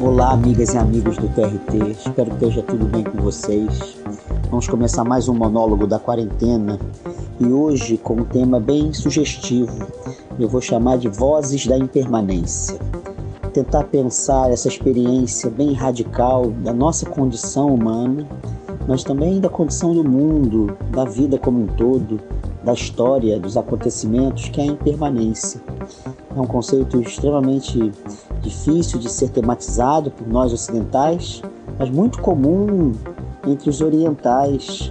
Olá, amigas e amigos do TRT, espero que esteja tudo bem com vocês. Vamos começar mais um monólogo da quarentena e hoje com um tema bem sugestivo. Eu vou chamar de Vozes da Impermanência. Tentar pensar essa experiência bem radical da nossa condição humana, mas também da condição do mundo, da vida como um todo, da história, dos acontecimentos, que é a impermanência. É um conceito extremamente difícil de ser tematizado por nós ocidentais, mas muito comum entre os orientais.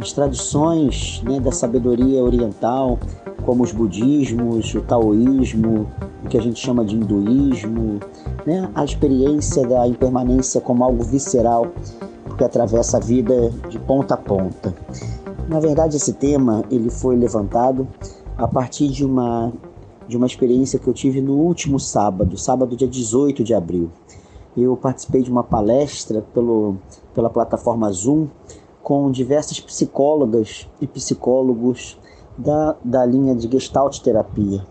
As tradições né, da sabedoria oriental, como os budismos, o taoísmo, o que a gente chama de hinduísmo, né, a experiência da impermanência como algo visceral que atravessa a vida de ponta a ponta. Na verdade, esse tema ele foi levantado a partir de uma de uma experiência que eu tive no último sábado, sábado dia 18 de abril. Eu participei de uma palestra pelo, pela plataforma Zoom com diversas psicólogas e psicólogos da, da linha de Gestalt terapia.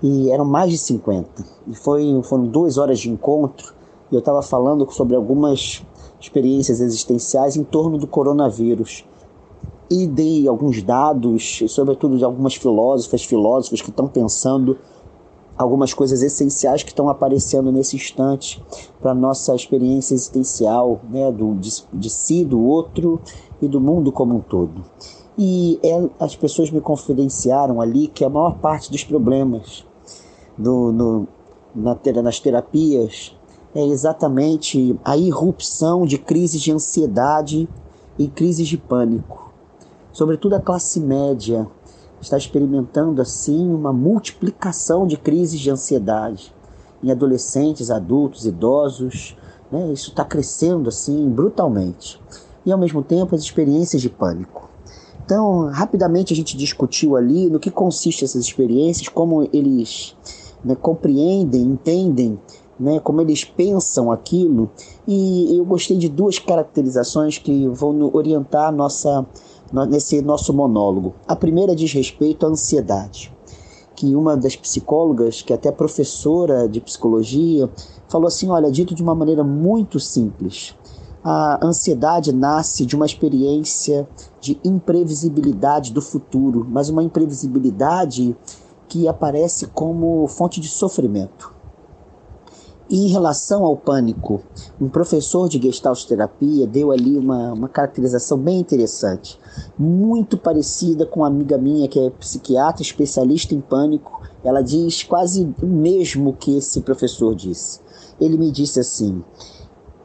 E eram mais de 50. E foi, foram duas horas de encontro e eu estava falando sobre algumas experiências existenciais em torno do coronavírus e dei alguns dados, sobretudo de algumas filósofas, filósofos que estão pensando algumas coisas essenciais que estão aparecendo nesse instante para nossa experiência existencial, né, do, de, de, si, do outro e do mundo como um todo. E é, as pessoas me confidenciaram ali que a maior parte dos problemas do, no, na, nas terapias é exatamente a irrupção de crises de ansiedade e crises de pânico sobretudo a classe média, está experimentando assim uma multiplicação de crises de ansiedade em adolescentes, adultos, idosos. Né? Isso está crescendo assim brutalmente. E ao mesmo tempo as experiências de pânico. Então, rapidamente a gente discutiu ali no que consistem essas experiências, como eles né, compreendem, entendem, né, como eles pensam aquilo. E eu gostei de duas caracterizações que vão orientar a nossa nesse nosso monólogo. A primeira diz respeito à ansiedade, que uma das psicólogas, que é até professora de psicologia, falou assim: olha, dito de uma maneira muito simples, a ansiedade nasce de uma experiência de imprevisibilidade do futuro, mas uma imprevisibilidade que aparece como fonte de sofrimento. E em relação ao pânico, um professor de Gestalt terapia deu ali uma, uma caracterização bem interessante, muito parecida com uma amiga minha que é psiquiatra, especialista em pânico. Ela diz quase o mesmo que esse professor disse. Ele me disse assim: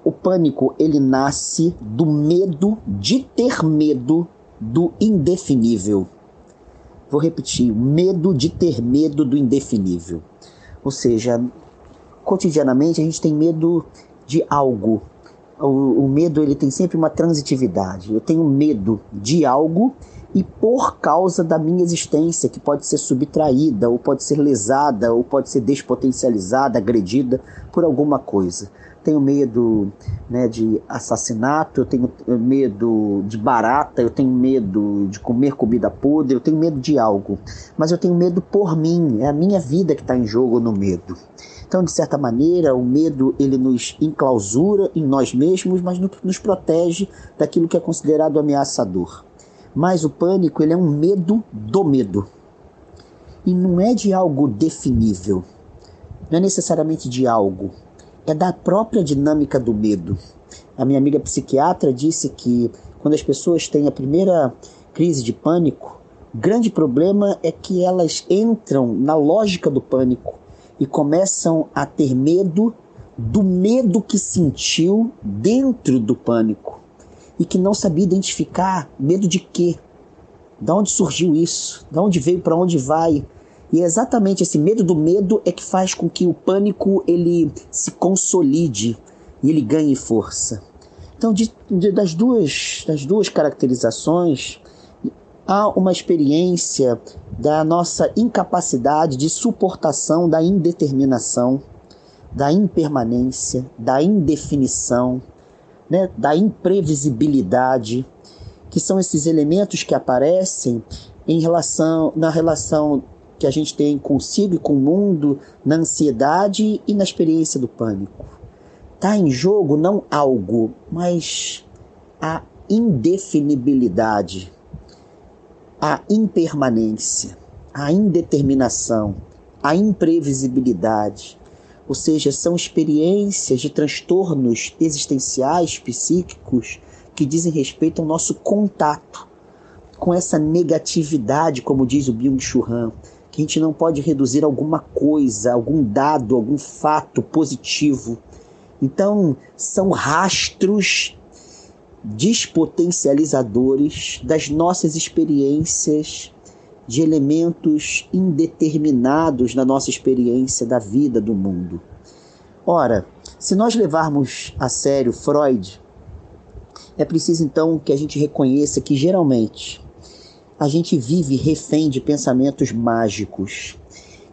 o pânico ele nasce do medo de ter medo do indefinível. Vou repetir: medo de ter medo do indefinível. Ou seja, cotidianamente a gente tem medo de algo. O, o, medo ele tem sempre uma transitividade. Eu tenho medo de algo e por causa da minha existência, que pode ser subtraída, ou pode ser lesada, ou pode ser despotencializada, agredida por alguma coisa. Tenho medo né, de assassinato, eu tenho medo de barata, eu tenho medo de comer comida podre, eu tenho medo de algo. Mas eu tenho medo por mim, é a minha vida que está em jogo no medo. Então, de certa maneira, o medo ele nos enclausura em nós mesmos, mas nos protege daquilo que é considerado ameaçador. Mas o pânico ele é um medo do medo. E não é de algo definível. Não é necessariamente de algo. É da própria dinâmica do medo. A minha amiga psiquiatra disse que quando as pessoas têm a primeira crise de pânico, grande problema é que elas entram na lógica do pânico e começam a ter medo do medo que sentiu dentro do pânico e que não sabia identificar medo de quê, de onde surgiu isso, de onde veio, para onde vai. E é exatamente esse medo do medo é que faz com que o pânico ele se consolide e ele ganhe força. Então, de, de, das, duas, das duas caracterizações, há uma experiência da nossa incapacidade de suportação da indeterminação, da impermanência, da indefinição, né, da imprevisibilidade, que são esses elementos que aparecem em relação na relação que a gente tem consigo e com o mundo, na ansiedade e na experiência do pânico. Está em jogo não algo, mas a indefinibilidade, a impermanência, a indeterminação, a imprevisibilidade. Ou seja, são experiências de transtornos existenciais, psíquicos, que dizem respeito ao nosso contato com essa negatividade, como diz o Byung-Chul Han, que a gente não pode reduzir alguma coisa, algum dado, algum fato positivo. Então, são rastros despotencializadores das nossas experiências de elementos indeterminados na nossa experiência da vida, do mundo. Ora, se nós levarmos a sério Freud, é preciso então que a gente reconheça que geralmente a gente vive refém de pensamentos mágicos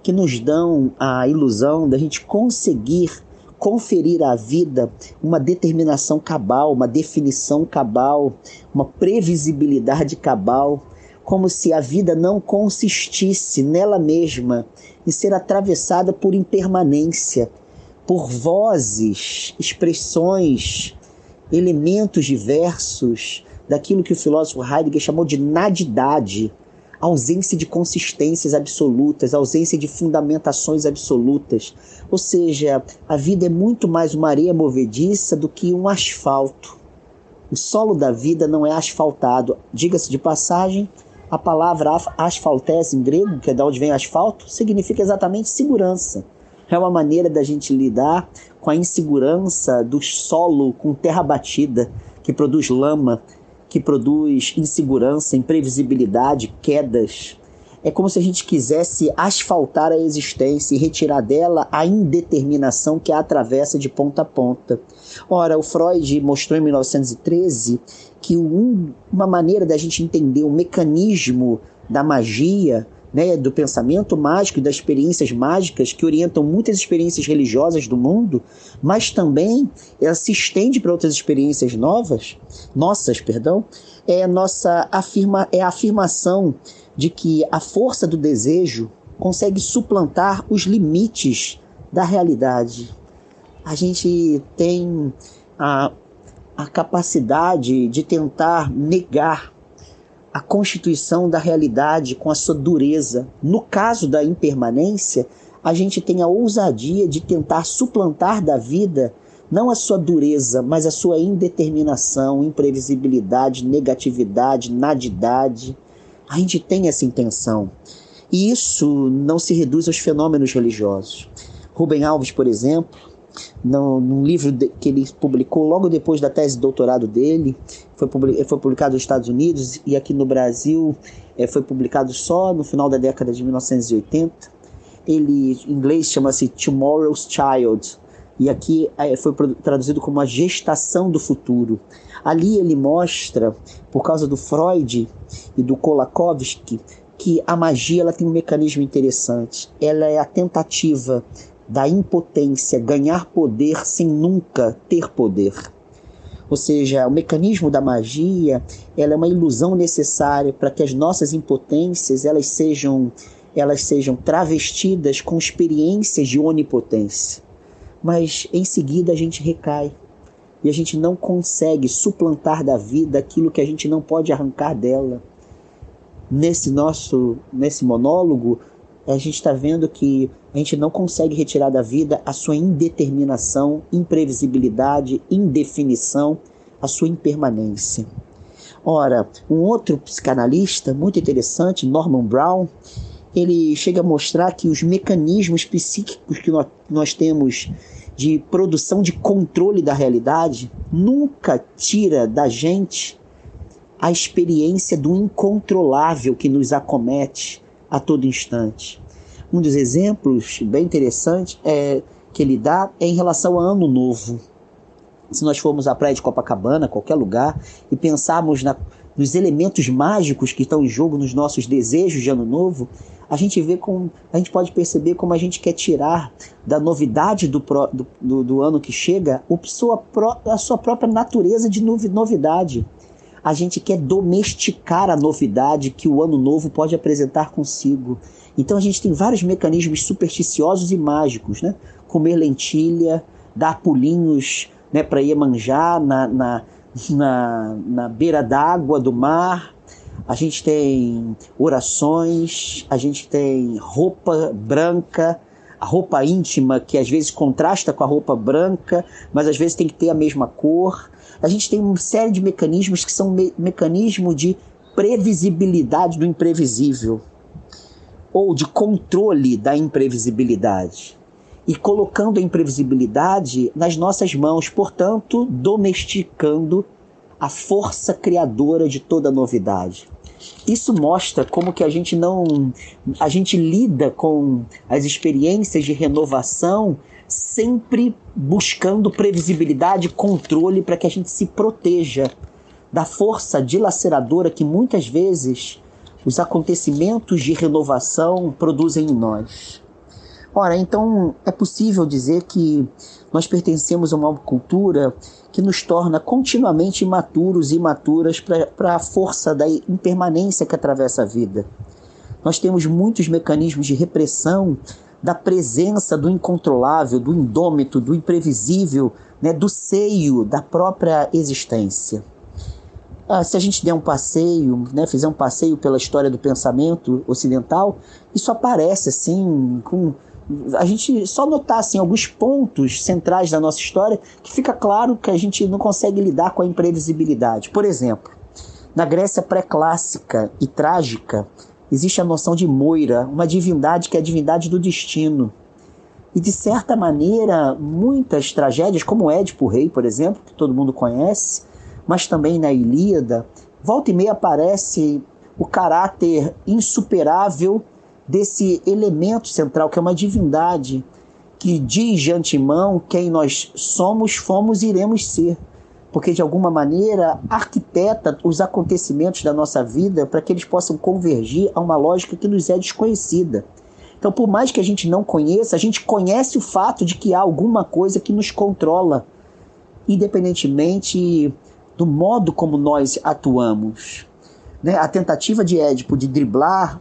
que nos dão a ilusão da gente conseguir conferir à vida uma determinação cabal, uma definição cabal, uma previsibilidade cabal, como se a vida não consistisse nela mesma em ser atravessada por impermanência, por vozes, expressões, elementos diversos daquilo que o filósofo Heidegger chamou de nadidade, ausência de consistências absolutas, ausência de fundamentações absolutas. Ou seja, a vida é muito mais uma areia movediça do que um asfalto. O solo da vida não é asfaltado. Diga-se de passagem, a palavra asfaltés em grego, que é de onde vem asfalto, significa exatamente segurança. É uma maneira da gente lidar com a insegurança do solo com terra batida, que produz lama, que produz insegurança, imprevisibilidade, quedas. É como se a gente quisesse asfaltar a existência e retirar dela a indeterminação que a atravessa de ponta a ponta. Ora, o Freud mostrou em 1913 que um, uma maneira da gente entender o mecanismo da magia né, do pensamento mágico e das experiências mágicas que orientam muitas experiências religiosas do mundo, mas também ela se estende para outras experiências novas, nossas, perdão, é nossa afirma, é a afirmação de que a força do desejo consegue suplantar os limites da realidade. A gente tem a, a capacidade de tentar negar a constituição da realidade com a sua dureza. No caso da impermanência, a gente tem a ousadia de tentar suplantar da vida não a sua dureza, mas a sua indeterminação, imprevisibilidade, negatividade, nadidade. A gente tem essa intenção. E isso não se reduz aos fenômenos religiosos. Rubem Alves, por exemplo, no, num livro de, que ele publicou logo depois da tese de doutorado dele, foi, foi publicado nos Estados Unidos e aqui no Brasil é, foi publicado só no final da década de 1980. Ele, em inglês, chama-se Tomorrow's Child, e aqui é, foi traduzido como a gestação do futuro. Ali ele mostra, por causa do Freud e do Kolakowski, que a magia ela tem um mecanismo interessante. Ela é a tentativa da impotência ganhar poder sem nunca ter poder. Ou seja, o mecanismo da magia ela é uma ilusão necessária para que as nossas impotências elas sejam, elas sejam travestidas com experiências de onipotência. Mas em seguida a gente recai e a gente não consegue suplantar da vida aquilo que a gente não pode arrancar dela. Nesse nosso nesse monólogo, a gente está vendo que a gente não consegue retirar da vida a sua indeterminação, imprevisibilidade, indefinição, a sua impermanência. Ora, um outro psicanalista muito interessante, Norman Brown, ele chega a mostrar que os mecanismos psíquicos que nós, nós temos de produção de controle da realidade nunca tira da gente a experiência do incontrolável que nos acomete a todo instante. Um dos exemplos bem interessantes é, que ele dá é em relação ao Ano Novo. Se nós formos à praia de Copacabana, qualquer lugar, e pensarmos na, nos elementos mágicos que estão em jogo nos nossos desejos de Ano Novo, a gente vê como a gente pode perceber como a gente quer tirar da novidade do, pro, do, do, do ano que chega sua, a sua própria natureza de novidade a gente quer domesticar a novidade que o ano novo pode apresentar consigo. Então a gente tem vários mecanismos supersticiosos e mágicos, né? Comer lentilha, dar pulinhos né, para manjar na, na, na, na beira d'água do mar. A gente tem orações, a gente tem roupa branca, a roupa íntima que às vezes contrasta com a roupa branca, mas às vezes tem que ter a mesma cor. A gente tem uma série de mecanismos que são me mecanismo de previsibilidade do imprevisível ou de controle da imprevisibilidade e colocando a imprevisibilidade nas nossas mãos, portanto, domesticando a força criadora de toda novidade. Isso mostra como que a gente não a gente lida com as experiências de renovação sempre buscando previsibilidade controle para que a gente se proteja da força dilaceradora que muitas vezes os acontecimentos de renovação produzem em nós. Ora, então é possível dizer que nós pertencemos a uma cultura que nos torna continuamente imaturos e imaturas para a força da impermanência que atravessa a vida. Nós temos muitos mecanismos de repressão da presença do incontrolável, do indômito, do imprevisível, né, do seio da própria existência. Ah, se a gente der um passeio, né, fizer um passeio pela história do pensamento ocidental, isso aparece assim com a gente só notar assim, alguns pontos centrais da nossa história que fica claro que a gente não consegue lidar com a imprevisibilidade. Por exemplo, na Grécia pré-clássica e trágica, existe a noção de Moira, uma divindade que é a divindade do destino. E de certa maneira, muitas tragédias, como Édipo Rei, por exemplo, que todo mundo conhece, mas também na Ilíada, volta e meia aparece o caráter insuperável desse elemento central, que é uma divindade que diz de antemão quem nós somos, fomos e iremos ser. Porque, de alguma maneira, arquiteta os acontecimentos da nossa vida para que eles possam convergir a uma lógica que nos é desconhecida. Então, por mais que a gente não conheça, a gente conhece o fato de que há alguma coisa que nos controla, independentemente do modo como nós atuamos. Né? A tentativa de Édipo de driblar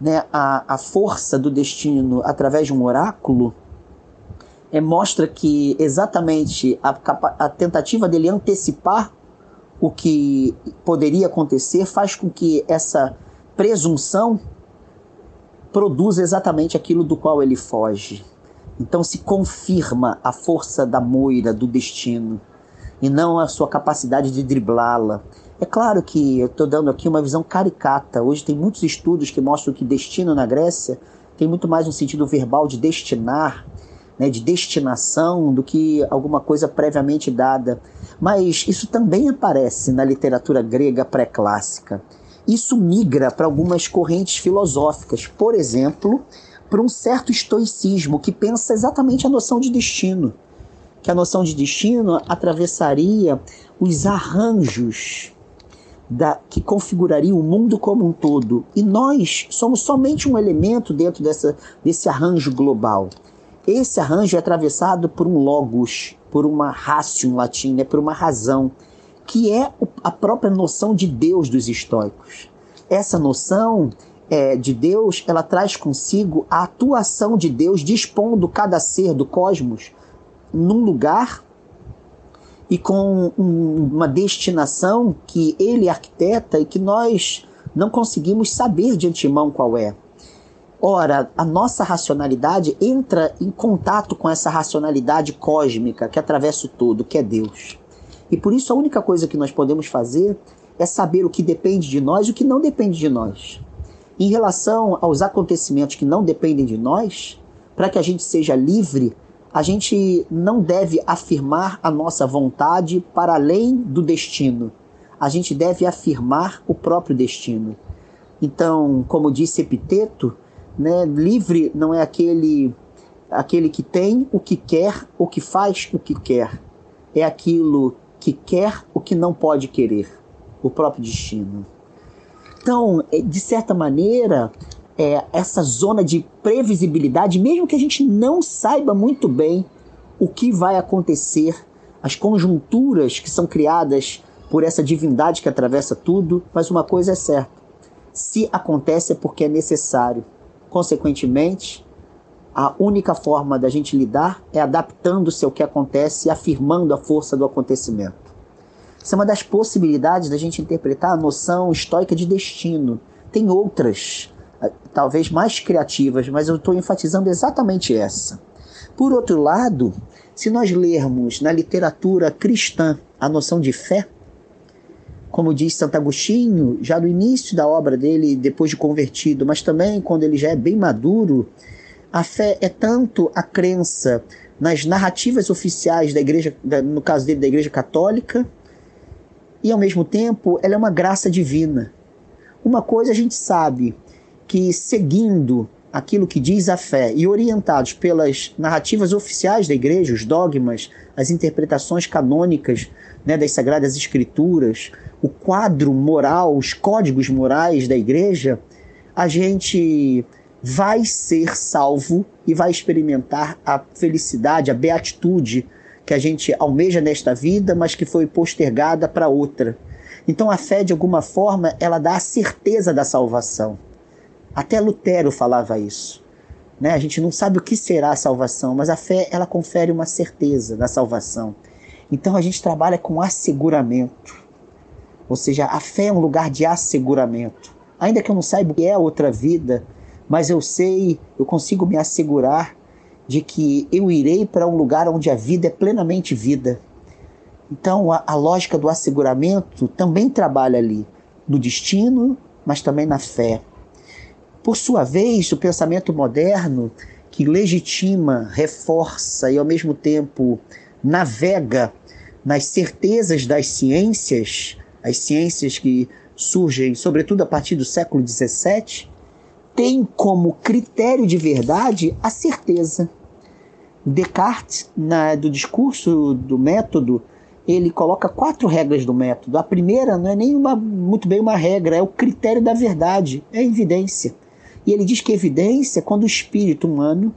né, a, a força do destino através de um oráculo, é, mostra que exatamente a, a tentativa dele antecipar o que poderia acontecer faz com que essa presunção produza exatamente aquilo do qual ele foge. Então se confirma a força da moira do destino e não a sua capacidade de driblá-la. É claro que eu estou dando aqui uma visão caricata. Hoje tem muitos estudos que mostram que destino na Grécia tem muito mais um sentido verbal de destinar, né, de destinação, do que alguma coisa previamente dada. Mas isso também aparece na literatura grega pré-clássica. Isso migra para algumas correntes filosóficas, por exemplo, para um certo estoicismo que pensa exatamente a noção de destino. Que a noção de destino atravessaria os arranjos da, que configuraria o mundo como um todo. E nós somos somente um elemento dentro dessa, desse arranjo global. Esse arranjo é atravessado por um logos, por uma ratio em latim, né, por uma razão, que é a própria noção de Deus dos estoicos. Essa noção é, de Deus, ela traz consigo a atuação de Deus dispondo cada ser do cosmos num lugar e com um, uma destinação que ele arquiteta e que nós não conseguimos saber de antemão qual é. Ora, a nossa racionalidade entra em contato com essa racionalidade cósmica que atravessa o todo, que é Deus. E por isso a única coisa que nós podemos fazer é saber o que depende de nós e o que não depende de nós. Em relação aos acontecimentos que não dependem de nós, para que a gente seja livre a gente não deve afirmar a nossa vontade para além do destino. A gente deve afirmar o próprio destino. Então, como disse Epiteto, né, livre não é aquele aquele que tem o que quer, o que faz o que quer. É aquilo que quer o que não pode querer, o próprio destino. Então, é, de certa maneira, é, essa zona de previsibilidade, mesmo que a gente não saiba muito bem o que vai acontecer, as conjunturas que são criadas por essa divindade que atravessa tudo, mas uma coisa é certa: se acontece é porque é necessário. Consequentemente, a única forma da gente lidar é adaptando-se ao que acontece e afirmando a força do acontecimento. Isso é uma das possibilidades da gente interpretar a noção estoica de destino. Tem outras, eh, talvez mais criativas, mas eu estou enfatizando exatamente essa. Por outro lado, se nós lermos na literatura cristã a noção de fé, como diz Santo Agostinho, já no início da obra dele, depois de convertido, mas também quando ele já é bem maduro, a fé é tanto a crença nas narrativas oficiais da igreja, no caso dele da igreja católica, e ao mesmo tempo ela é uma graça divina. Uma coisa a gente sabe que seguindo aquilo que diz a fé e orientados pelas narrativas oficiais da igreja, os dogmas, as interpretações canônicas né, das Sagradas Escrituras, o quadro moral, os códigos morais da igreja, a gente vai ser salvo e vai experimentar a felicidade, a beatitude que a gente almeja nesta vida, mas que foi postergada para outra. Então a fé, de alguma forma, ela dá a certeza da salvação. Até Lutero falava isso. Né? A gente não sabe o que será a salvação, mas a fé ela confere uma certeza da salvação. Então a gente trabalha com asseguramento. Ou seja, a fé é um lugar de asseguramento. Ainda que eu não saiba o que é a outra vida, mas eu sei, eu consigo me assegurar de que eu irei para um lugar onde a vida é plenamente vida. Então a, a lógica do asseguramento também trabalha ali, no destino, mas também na fé. Por sua vez, o pensamento moderno, que legitima, reforça e ao mesmo tempo navega nas certezas das ciências, as ciências que surgem sobretudo a partir do século XVII, tem como critério de verdade a certeza. Descartes, na, do discurso do método, ele coloca quatro regras do método. A primeira não é nem uma, muito bem uma regra, é o critério da verdade, é a evidência. E ele diz que evidência é quando o espírito humano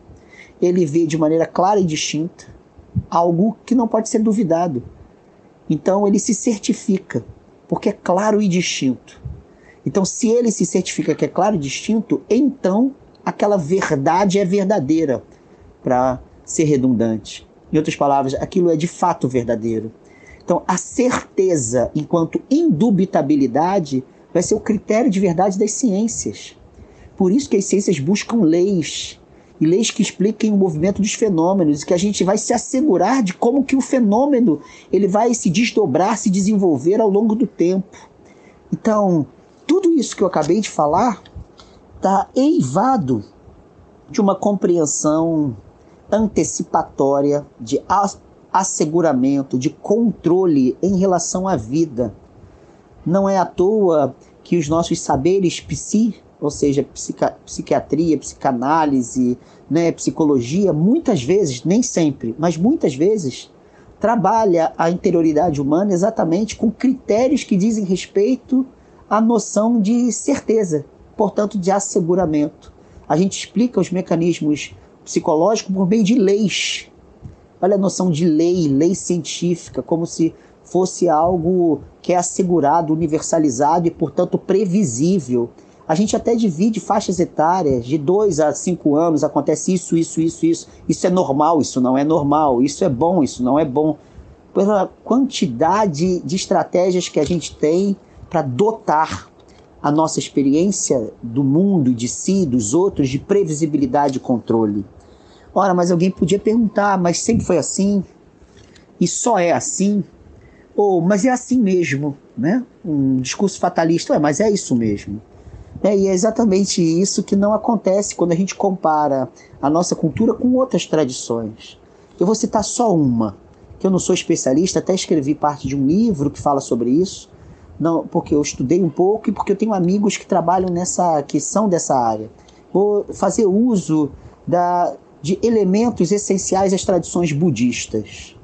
ele vê de maneira clara e distinta algo que não pode ser duvidado. Então ele se certifica, porque é claro e distinto. Então, se ele se certifica que é claro e distinto, então aquela verdade é verdadeira, para ser redundante. Em outras palavras, aquilo é de fato verdadeiro. Então, a certeza, enquanto indubitabilidade, vai ser o critério de verdade das ciências. Por isso que as ciências buscam leis, e leis que expliquem o movimento dos fenômenos, que a gente vai se assegurar de como que o fenômeno ele vai se desdobrar, se desenvolver ao longo do tempo. Então, tudo isso que eu acabei de falar está eivado de uma compreensão antecipatória de asseguramento, de controle em relação à vida. Não é à toa que os nossos saberes psi ou seja, psiquiatria, psicanálise, né, psicologia, muitas vezes, nem sempre, mas muitas vezes, trabalha a interioridade humana exatamente com critérios que dizem respeito à noção de certeza, portanto, de asseguramento. A gente explica os mecanismos psicológicos por meio de leis. Olha a noção de lei, lei científica, como se fosse algo que é assegurado, universalizado e, portanto, previsível. A gente até divide faixas etárias, de 2 a 5 anos acontece isso, isso, isso, isso. Isso é normal, isso não é normal. Isso é bom, isso não é bom. Pela quantidade de estratégias que a gente tem para dotar a nossa experiência do mundo, de si, dos outros, de previsibilidade e controle. Ora, mas alguém podia perguntar, mas sempre foi assim? E só é assim? Ou, mas é assim mesmo, né? Um discurso fatalista, Ué, mas é isso mesmo. É, e é exatamente isso que não acontece quando a gente compara a nossa cultura com outras tradições. Eu vou citar só uma, que eu não sou especialista, até escrevi parte de um livro que fala sobre isso, não, porque eu estudei um pouco e porque eu tenho amigos que trabalham nessa, que são dessa área. Vou fazer uso da, de elementos essenciais às tradições budistas.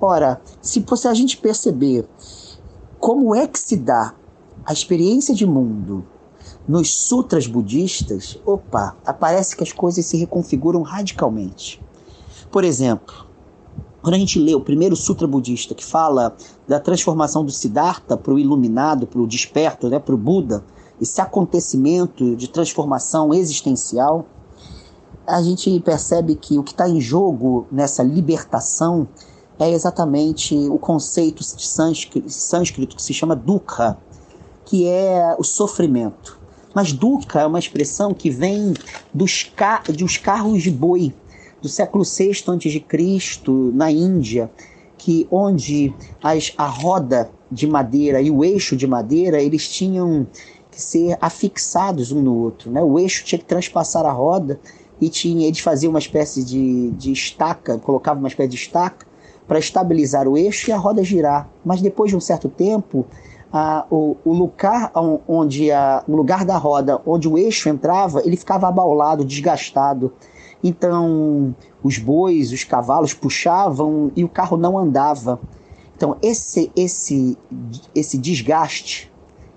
Ora, se, se a gente perceber como é que se dá a experiência de mundo nos sutras budistas, opa, aparece que as coisas se reconfiguram radicalmente. Por exemplo, quando a gente lê o primeiro sutra budista que fala da transformação do Siddhartha para o iluminado, para o desperto, né, para o Buda, esse acontecimento de transformação existencial, a gente percebe que o que está em jogo nessa libertação é exatamente o conceito de sânscrito, sânscrito que se chama dukkha, que é o sofrimento. Mas dukkha é uma expressão que vem dos, car dos carros de boi do século VI a.C., na Índia, que onde as, a roda de madeira e o eixo de madeira eles tinham que ser afixados um no outro. Né? O eixo tinha que transpassar a roda e tinha, eles faziam uma espécie de, de estaca, colocavam uma espécie de estaca para estabilizar o eixo e a roda girar. Mas depois de um certo tempo, a, o, o, lugar onde a, o lugar da roda onde o eixo entrava, ele ficava abaulado, desgastado. Então, os bois, os cavalos puxavam e o carro não andava. Então, esse, esse, esse desgaste,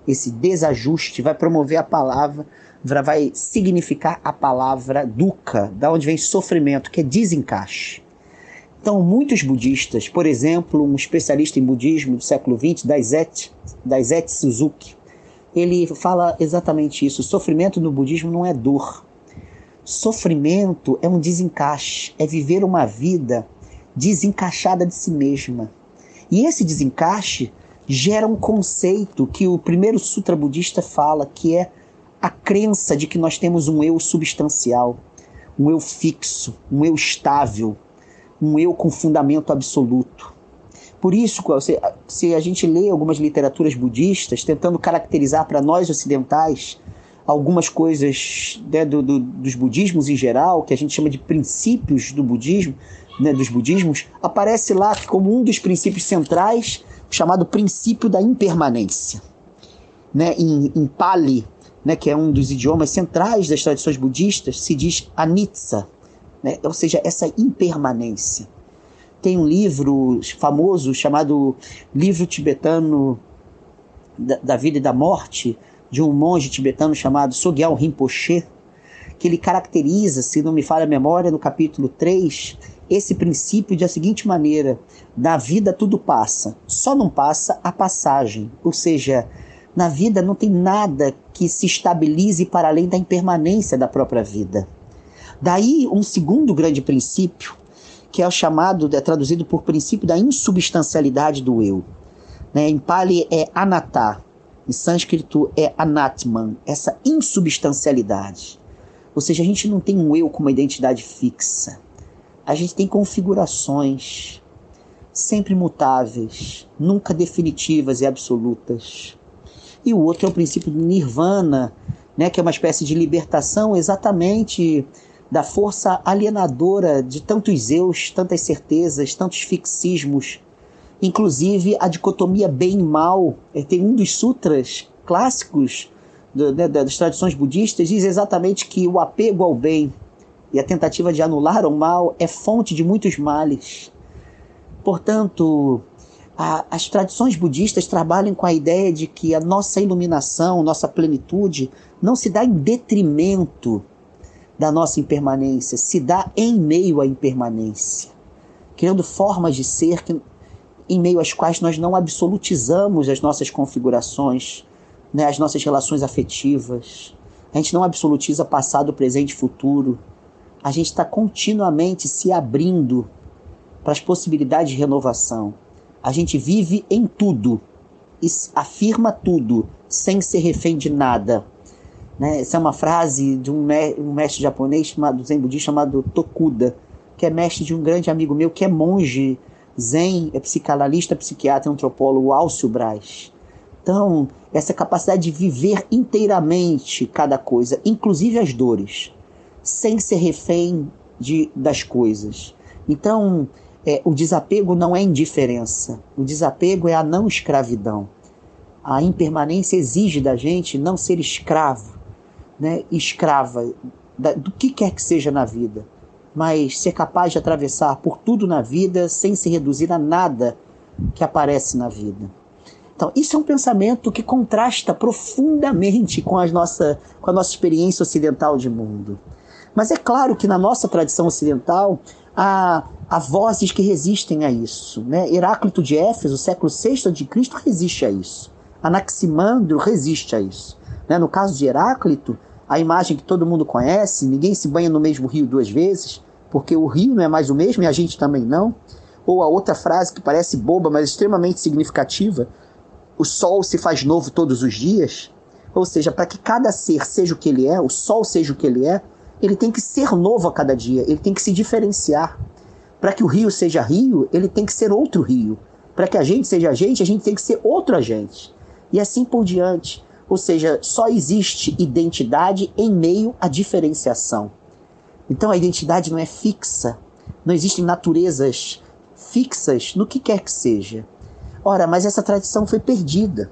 esse desajuste vai promover a palavra, vai significar a palavra dukkha, da onde vem sofrimento, que é desencaixe. Então, muitos budistas, por exemplo, um especialista em budismo do século XX, Daisetsu, Daisetsu Suzuki, ele fala exatamente isso. Sofrimento no budismo não é dor, Sofrimento é um desencaixe, é viver uma vida desencaixada de si mesma. E esse desencaixe gera um conceito que o primeiro sutra budista fala, que é a crença de que nós temos um eu substancial, um eu fixo, um eu estável, um eu com fundamento absoluto. Por isso, se a gente lê algumas literaturas budistas tentando caracterizar para nós ocidentais algumas coisas né, do, do, dos budismos em geral, que a gente chama de princípios do budismo, né, dos budismos, aparece lá como um dos princípios centrais, chamado princípio da impermanência. Né, em, em Pali, né, que é um dos idiomas centrais das tradições budistas, se diz anitsa, né, ou seja, essa impermanência. Tem um livro famoso chamado Livro Tibetano da, da Vida e da Morte, de um monge tibetano chamado Sogyal Rinpoche, que ele caracteriza, se não me falha a memória, no capítulo 3, esse princípio da seguinte maneira: na vida tudo passa, só não passa a passagem. Ou seja, na vida não tem nada que se estabilize para além da impermanência da própria vida. Daí, um segundo grande princípio, que é o chamado, é traduzido por princípio da insubstancialidade do eu. Né? Em Pali é anatta, em sânscrito é anatman, essa insubstancialidade. Ou seja, a gente não tem um eu com uma identidade fixa. A gente tem configurações sempre mutáveis, nunca definitivas e absolutas. E o outro é o princípio do nirvana, né, que é uma espécie de libertação exatamente da força alienadora de tantos eus, tantas certezas, tantos fixismos Inclusive, a dicotomia bem e mal, é, tem um dos sutras clássicos do, né, das tradições budistas, diz exatamente que o apego ao bem e a tentativa de anular o mal é fonte de muitos males. Portanto, a, as tradições budistas trabalham com a ideia de que a nossa iluminação, nossa plenitude, não se dá em detrimento da nossa impermanência, se dá em meio à impermanência, criando formas de ser que em meio às quais nós não absolutizamos as nossas configurações, né, as nossas relações afetivas. A gente não absolutiza passado, presente e futuro. A gente está continuamente se abrindo para as possibilidades de renovação. A gente vive em tudo e afirma tudo sem ser refém de nada. Né? Essa é uma frase de um, mestre japonês chamado zen budista chamado Tokuda, que é mestre de um grande amigo meu que é monge Zen é psicanalista, psiquiatra, antropólogo Alcio Braz. Então, essa capacidade de viver inteiramente cada coisa, inclusive as dores, sem ser refém de, das coisas. Então, é, o desapego não é indiferença, o desapego é a não escravidão. A impermanência exige da gente não ser escravo, né, escrava da, do que quer que seja na vida mas ser capaz de atravessar por tudo na vida sem se reduzir a nada que aparece na vida. Então, isso é um pensamento que contrasta profundamente com, a nossa, com a nossa experiência ocidental de mundo. Mas é claro que na nossa tradição ocidental, há, há vozes que resistem a isso. Né? Heráclito de Éfeso, século VI Cristo, resiste a isso. Anaximandro resiste a isso. Né? No caso de Heráclito, a imagem que todo mundo conhece, ninguém se banha no mesmo rio duas vezes, porque o rio não é mais o mesmo e a gente também não. Ou a outra frase que parece boba, mas extremamente significativa: o sol se faz novo todos os dias. Ou seja, para que cada ser seja o que ele é, o sol seja o que ele é, ele tem que ser novo a cada dia, ele tem que se diferenciar. Para que o rio seja rio, ele tem que ser outro rio. Para que a gente seja a gente, a gente tem que ser outro agente. E assim por diante. Ou seja, só existe identidade em meio à diferenciação. Então a identidade não é fixa. Não existem naturezas fixas no que quer que seja. Ora, mas essa tradição foi perdida.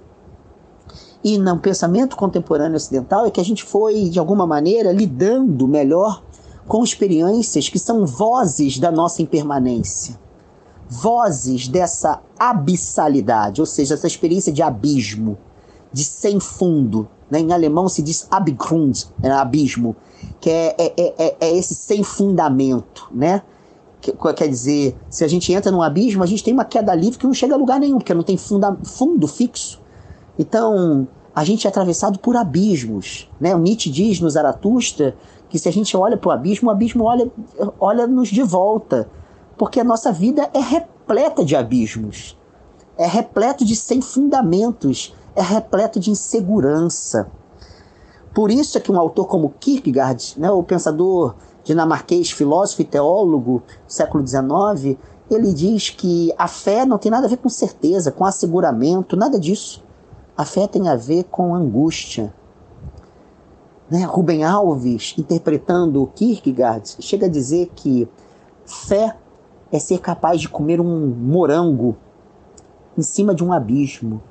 E no pensamento contemporâneo ocidental é que a gente foi, de alguma maneira, lidando melhor com experiências que são vozes da nossa impermanência. Vozes dessa abissalidade, ou seja, essa experiência de abismo, de sem fundo. Né? Em alemão se diz Abgrund, é abismo, que é, é, é, é esse sem fundamento, né? quer dizer, se a gente entra num abismo, a gente tem uma queda livre que não chega a lugar nenhum, porque não tem funda, fundo fixo. Então, a gente é atravessado por abismos. Né? O Nietzsche diz no Zaratustra que se a gente olha para o abismo, o abismo olha, olha-nos de volta. Porque a nossa vida é repleta de abismos. É repleto de sem fundamentos. É repleto de insegurança. Por isso é que um autor como Kierkegaard, né, o pensador dinamarquês, filósofo e teólogo do século XIX, ele diz que a fé não tem nada a ver com certeza, com asseguramento, nada disso. A fé tem a ver com angústia. Né? Rubem Alves, interpretando Kierkegaard, chega a dizer que fé é ser capaz de comer um morango em cima de um abismo.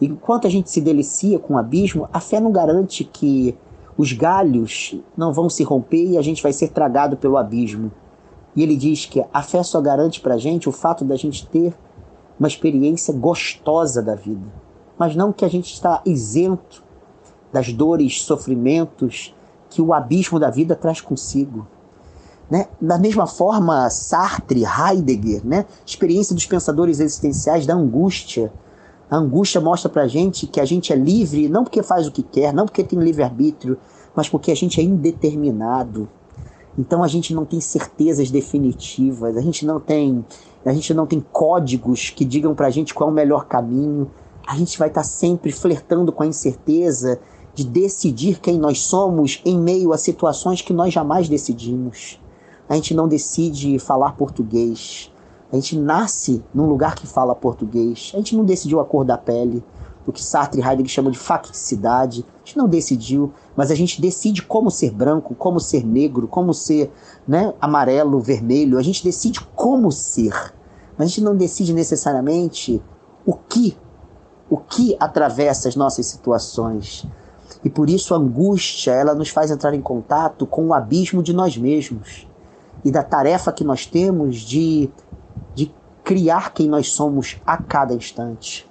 Enquanto a gente se delicia com o abismo, a fé não garante que os galhos não vão se romper e a gente vai ser tragado pelo abismo. E ele diz que a fé só garante para a gente o fato da gente ter uma experiência gostosa da vida, mas não que a gente está isento das dores, sofrimentos que o abismo da vida traz consigo. Né? Da mesma forma, Sartre, Heidegger, né? experiência dos pensadores existenciais da angústia, a angústia mostra pra gente que a gente é livre não porque faz o que quer, não porque tem livre-arbítrio, mas porque a gente é indeterminado. Então a gente não tem certezas definitivas, a gente não tem, a gente não tem códigos que digam pra gente qual é o melhor caminho. A gente vai estar tá sempre flertando com a incerteza de decidir quem nós somos em meio a situações que nós jamais decidimos. A gente não decide falar português, a gente nasce num lugar que fala português. A gente não decidiu a cor da pele, o que Sartre e Heidegger chamam de facticidade. A gente não decidiu, mas a gente decide como ser branco, como ser negro, como ser né, amarelo, vermelho. A gente decide como ser. Mas a gente não decide necessariamente o que, o que atravessa as nossas situações. E por isso a angústia, ela nos faz entrar em contato com o abismo de nós mesmos e da tarefa que nós temos de de criar quem nós somos a cada instante.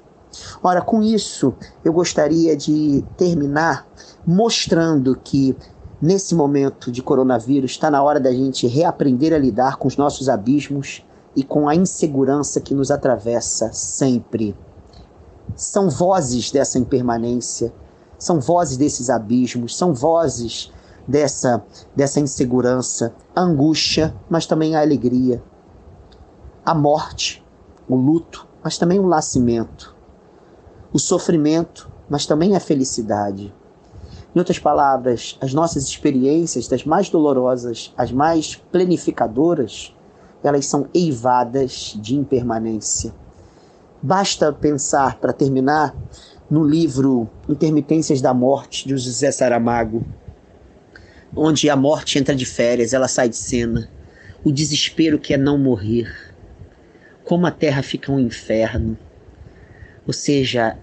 Ora, com isso, eu gostaria de terminar mostrando que nesse momento de coronavírus está na hora da gente reaprender a lidar com os nossos abismos e com a insegurança que nos atravessa sempre. São vozes dessa impermanência, são vozes desses abismos, são vozes dessa, dessa insegurança, a angústia, mas também a alegria, a morte, o luto, mas também o nascimento, o sofrimento, mas também a felicidade. Em outras palavras, as nossas experiências, das mais dolorosas às mais plenificadoras, elas são eivadas de impermanência. Basta pensar, para terminar, no livro Intermitências da Morte, de José Saramago, onde a morte entra de férias, ela sai de cena. O desespero que é não morrer como a terra fica um inferno. Ou seja,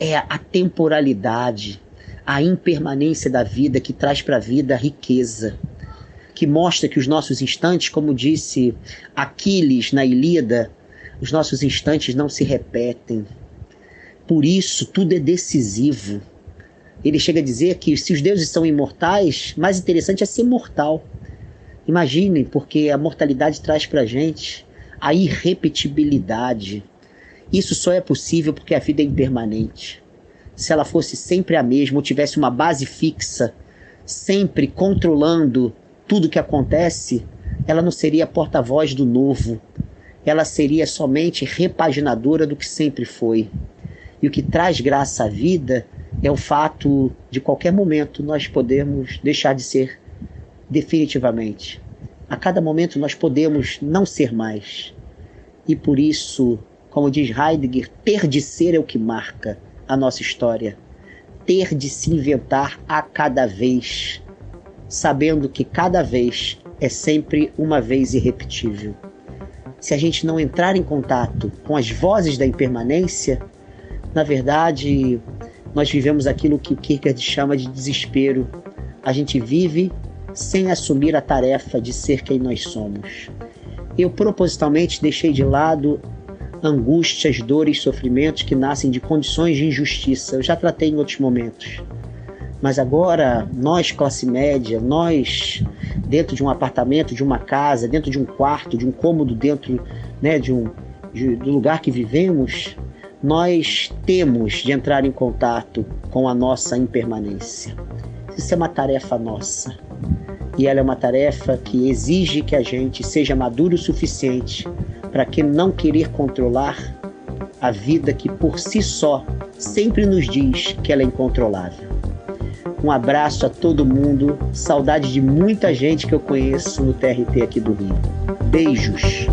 é a temporalidade, a impermanência da vida que traz para a vida a riqueza, que mostra que os nossos instantes, como disse Aquiles na Ilíada, os nossos instantes não se repetem. Por isso, tudo é decisivo. Ele chega a dizer que se os deuses são imortais, mais interessante é ser mortal. Imaginem, porque a mortalidade traz para gente a irrepetibilidade. Isso só é possível porque a vida é impermanente. Se ela fosse sempre a mesma, ou tivesse uma base fixa, sempre controlando tudo que acontece, ela não seria porta-voz do novo. Ela seria somente repaginadora do que sempre foi. E o que traz graça à vida é o fato de qualquer momento nós podemos deixar de ser definitivamente. A cada momento nós podemos não ser mais. E por isso, como diz Heidegger, ter de ser é o que marca a nossa história. Ter de se inventar a cada vez, sabendo que cada vez é sempre uma vez irrepetível. Se a gente não entrar em contato com as vozes da impermanência, na verdade, nós vivemos aquilo que o Kierkegaard chama de desespero. A gente vive sem assumir a tarefa de ser quem nós somos. Eu propositalmente deixei de lado angústias, dores, sofrimentos que nascem de condições de injustiça. Eu já tratei em outros momentos. Mas agora, nós, classe média, nós, dentro de um apartamento, de uma casa, dentro de um quarto, de um cômodo, dentro né, de um, de, do lugar que vivemos, nós temos de entrar em contato com a nossa impermanência. Isso é uma tarefa nossa. E ela é uma tarefa que exige que a gente seja maduro o suficiente para que não querer controlar a vida que por si só sempre nos diz que ela é incontrolável. Um abraço a todo mundo, saudade de muita gente que eu conheço no TRT aqui do Rio. Beijos.